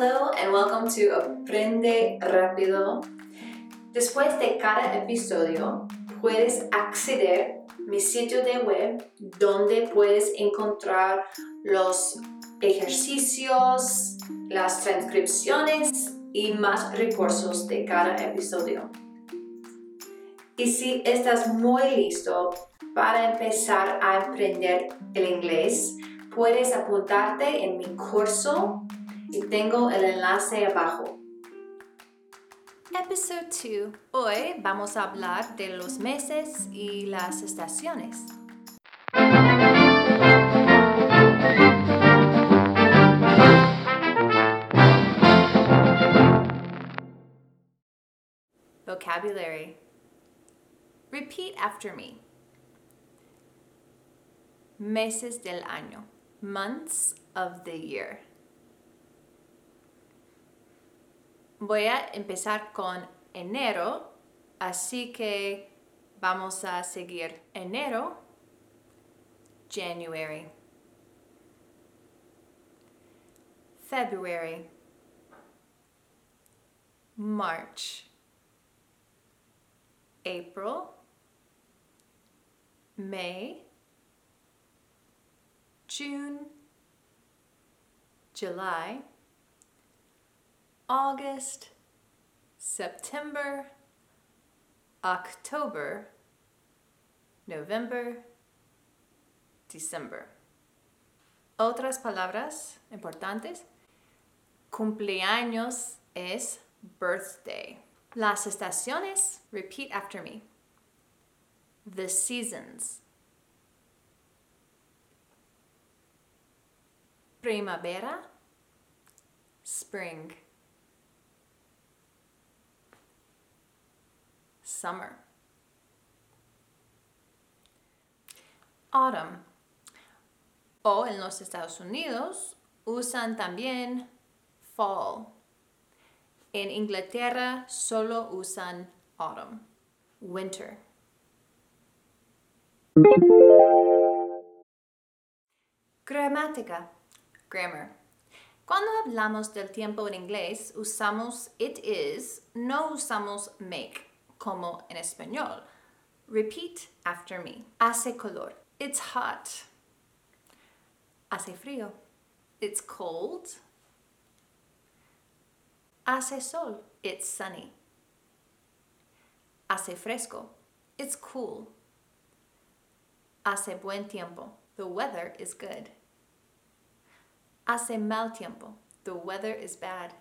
Hello and welcome to Aprende Rápido. Después de cada episodio, puedes acceder a mi sitio de web donde puedes encontrar los ejercicios, las transcripciones y más recursos de cada episodio. Y si estás muy listo para empezar a aprender el inglés, puedes apuntarte en mi curso y tengo el enlace abajo. Episodio 2. Hoy vamos a hablar de los meses y las estaciones. Vocabulary. Repeat after me. Meses del año. Months of the year. Voy a empezar con enero, así que vamos a seguir enero, January, February, March, April, May, June, July, August, September, October, November, December. Otras palabras importantes. Cumpleaños es birthday. Las estaciones, repeat after me. The seasons. Primavera, spring. Summer. Autumn. O en los Estados Unidos usan también fall. En Inglaterra solo usan autumn. Winter. Gramática. Grammar. Cuando hablamos del tiempo en inglés, usamos it is, no usamos make, como en español. Repeat after me. Hace color. It's hot. Hace frío. It's cold. Hace sol. It's sunny. Hace fresco. It's cool. Hace buen tiempo. The weather is good. Hace mal tiempo. The weather is bad.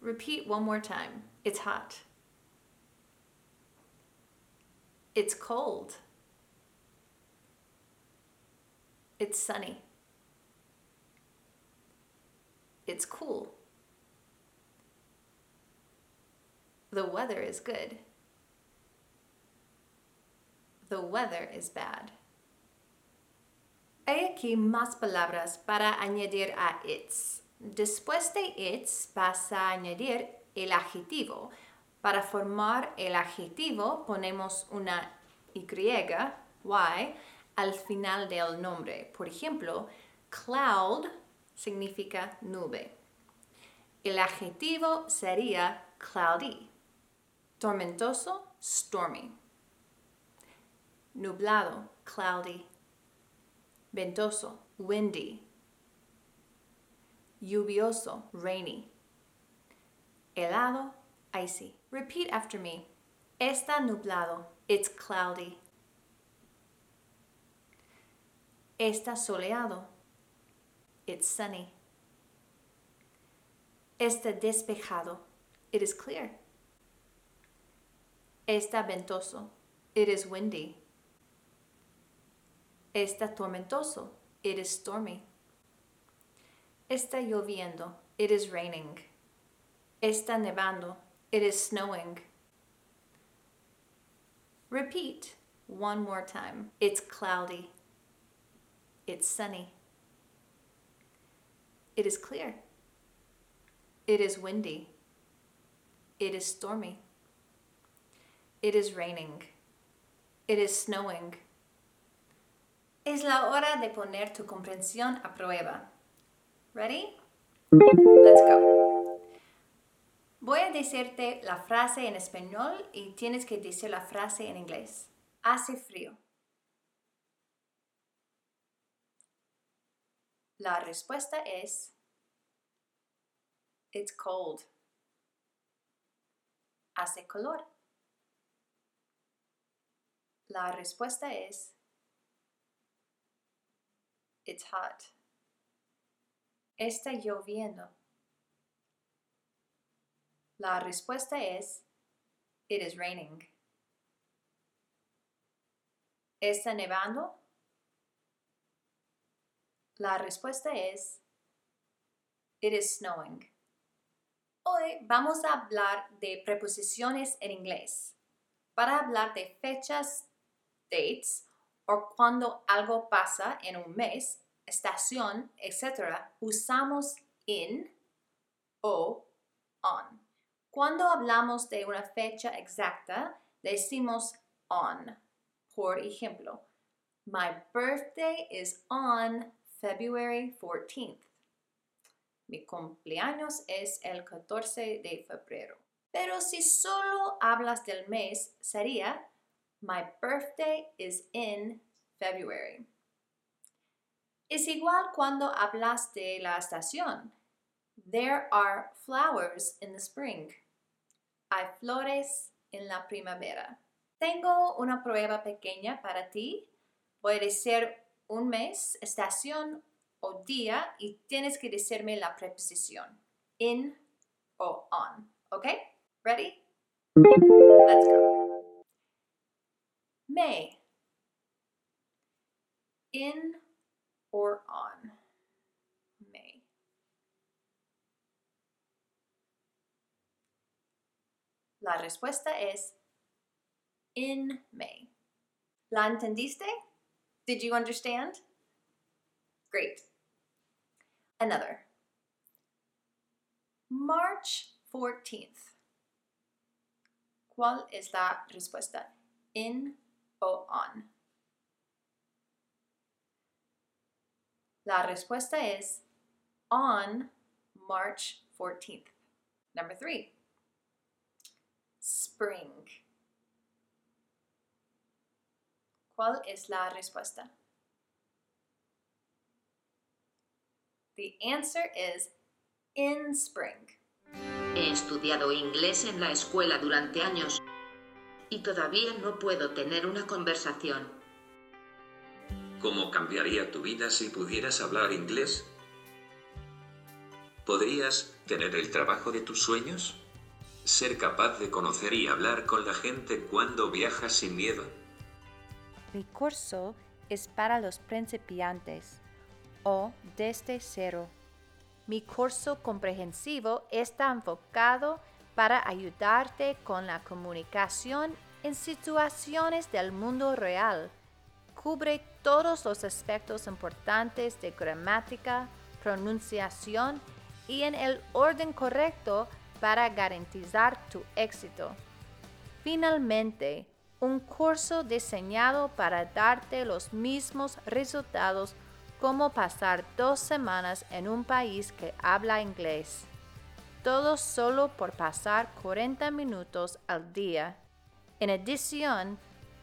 Repeat one more time. It's hot. It's cold. It's sunny. It's cool. The weather is good. The weather is bad. Hay aquí más palabras para añadir a it's. Después de it's vas a añadir el adjetivo. Para formar el adjetivo ponemos una y, y, al final del nombre. Por ejemplo, cloud significa nube. El adjetivo sería cloudy. Tormentoso, stormy. Nublado, cloudy. Ventoso, windy. Lluvioso, rainy. Helado, icy. Repeat after me. Está nublado. It's cloudy. Está soleado. It's sunny. Está despejado. It is clear. Está ventoso. It is windy. Está tormentoso. It is stormy. Está lloviendo. It is raining. Está nevando. It is snowing. Repeat one more time. It's cloudy. It's sunny. It is clear. It is windy. It is stormy. It is raining. It is snowing. Es la hora de poner tu comprensión a prueba. Ready? Let's go. Voy a decirte la frase en español y tienes que decir la frase en inglés. Hace frío. La respuesta es It's cold. Hace calor. La respuesta es It's hot. Está lloviendo. La respuesta es It is raining. ¿Está nevando? La respuesta es It is snowing. Hoy vamos a hablar de preposiciones en inglés. Para hablar de fechas, dates, o cuando algo pasa en un mes, estación, etc., usamos in o on. Cuando hablamos de una fecha exacta, decimos on. Por ejemplo, My birthday is on February 14th. Mi cumpleaños es el 14 de febrero. Pero si solo hablas del mes, sería My birthday is in February. Es igual cuando hablas de la estación. There are flowers in the spring. Hay flores en la primavera. Tengo una prueba pequeña para ti. Puede ser un mes, estación o día y tienes que decirme la preposición. In o on. ¿Ok? Ready? Let's go. May. In or on? La respuesta es in May. ¿La entendiste? Did you understand? Great. Another. March 14th. ¿Cuál es la respuesta? In o on? La respuesta es on March 14th. Number three, spring. ¿Cuál es la respuesta? The answer is in spring. He estudiado inglés en la escuela durante años y todavía no puedo tener una conversación. ¿Cómo cambiaría tu vida si pudieras hablar inglés? ¿Podrías tener el trabajo de tus sueños? ¿Ser capaz de conocer y hablar con la gente cuando viajas sin miedo? Mi curso es para los principiantes o desde cero. Mi curso comprensivo está enfocado para ayudarte con la comunicación en situaciones del mundo real. Cubre todos los aspectos importantes de gramática, pronunciación y en el orden correcto para garantizar tu éxito. Finalmente, un curso diseñado para darte los mismos resultados como pasar dos semanas en un país que habla inglés. Todo solo por pasar 40 minutos al día. En adición,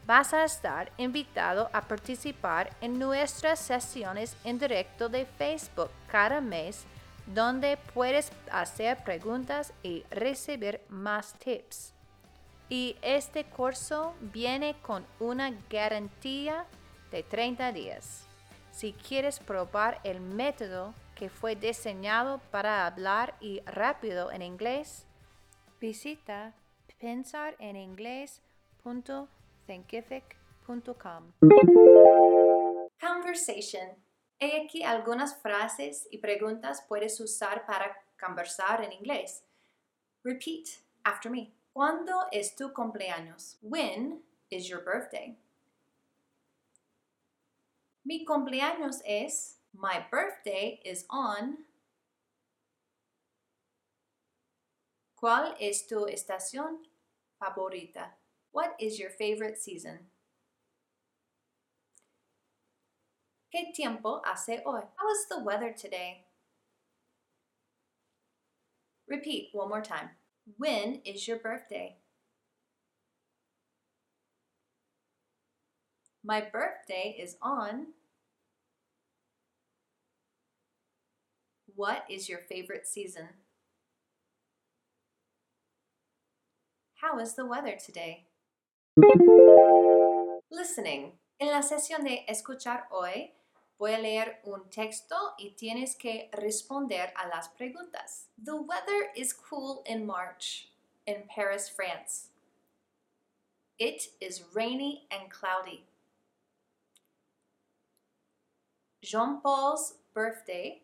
vas a estar invitado a participar en nuestras sesiones en directo de Facebook cada mes, donde puedes hacer preguntas y recibir más tips. Y este curso viene con una garantía de 30 días. Si quieres probar el método que fue diseñado para hablar y rápido en inglés, visita pensareningles.com thinkific.com. Conversation. He aquí algunas frases y preguntas puedes usar para conversar en inglés. Repeat after me. ¿Cuándo es tu cumpleaños? When is your birthday? Mi cumpleaños es. My birthday is on. ¿Cuál es tu estación favorita? What is your favorite season? ¿Qué tiempo hace hoy? How is the weather today? Repeat one more time. When is your birthday? My birthday is on. What is your favorite season? How is the weather today? Listening. En la sesión de escuchar hoy, voy a leer un texto y tienes que responder a las preguntas. The weather is cool in March in Paris, France. It is rainy and cloudy. Jean Paul's birthday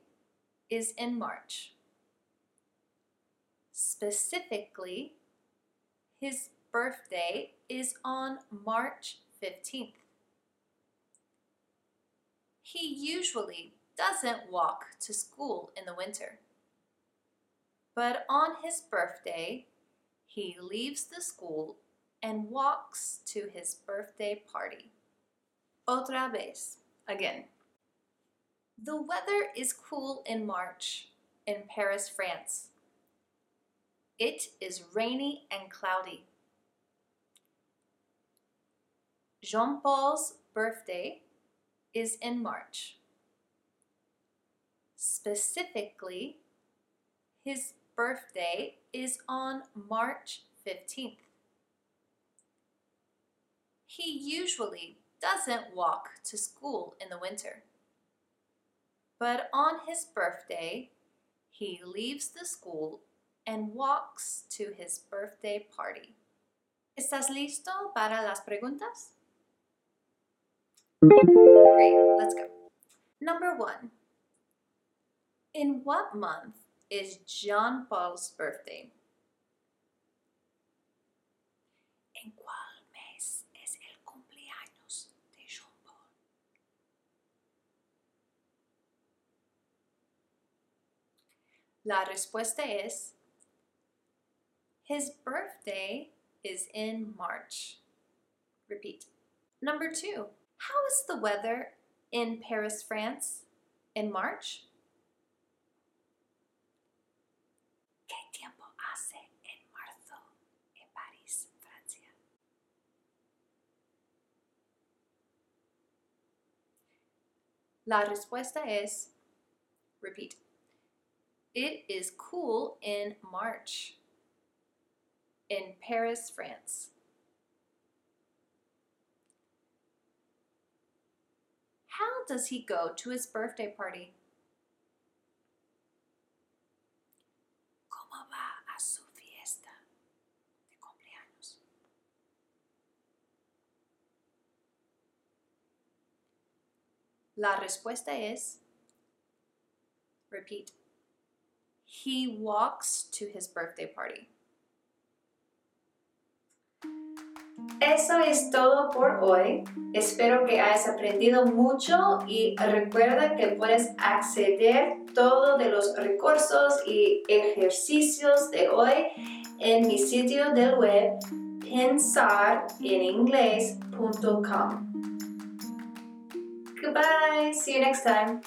is in March. Specifically, his birthday is on March 15th. He usually doesn't walk to school in the winter. But on his birthday, he leaves the school and walks to his birthday party. Otra vez, again. The weather is cool in March in Paris, France. It is rainy and cloudy. Jean Paul's birthday is in March. Specifically, his birthday is on March 15th. He usually doesn't walk to school in the winter. But on his birthday, he leaves the school and walks to his birthday party. ¿Estás listo para las preguntas? Great, let's go. Number one In what month is Jean Paul's birthday? ¿En cuál mes es el cumpleaños de Jean Paul? La respuesta es His birthday is in March. Repeat. Number two. How is the weather in Paris, France in March? ¿Qué tiempo hace en marzo en París, Francia? La respuesta es, repeat, it is cool in March in Paris, France. How does he go to his birthday party? ¿Cómo va a su fiesta de cumpleaños? La respuesta es, repeat, he walks to his birthday party. Eso es todo por hoy. Espero que hayas aprendido mucho y recuerda que puedes acceder todo de los recursos y ejercicios de hoy en mi sitio del web pensareningles.com. Goodbye. See you next time.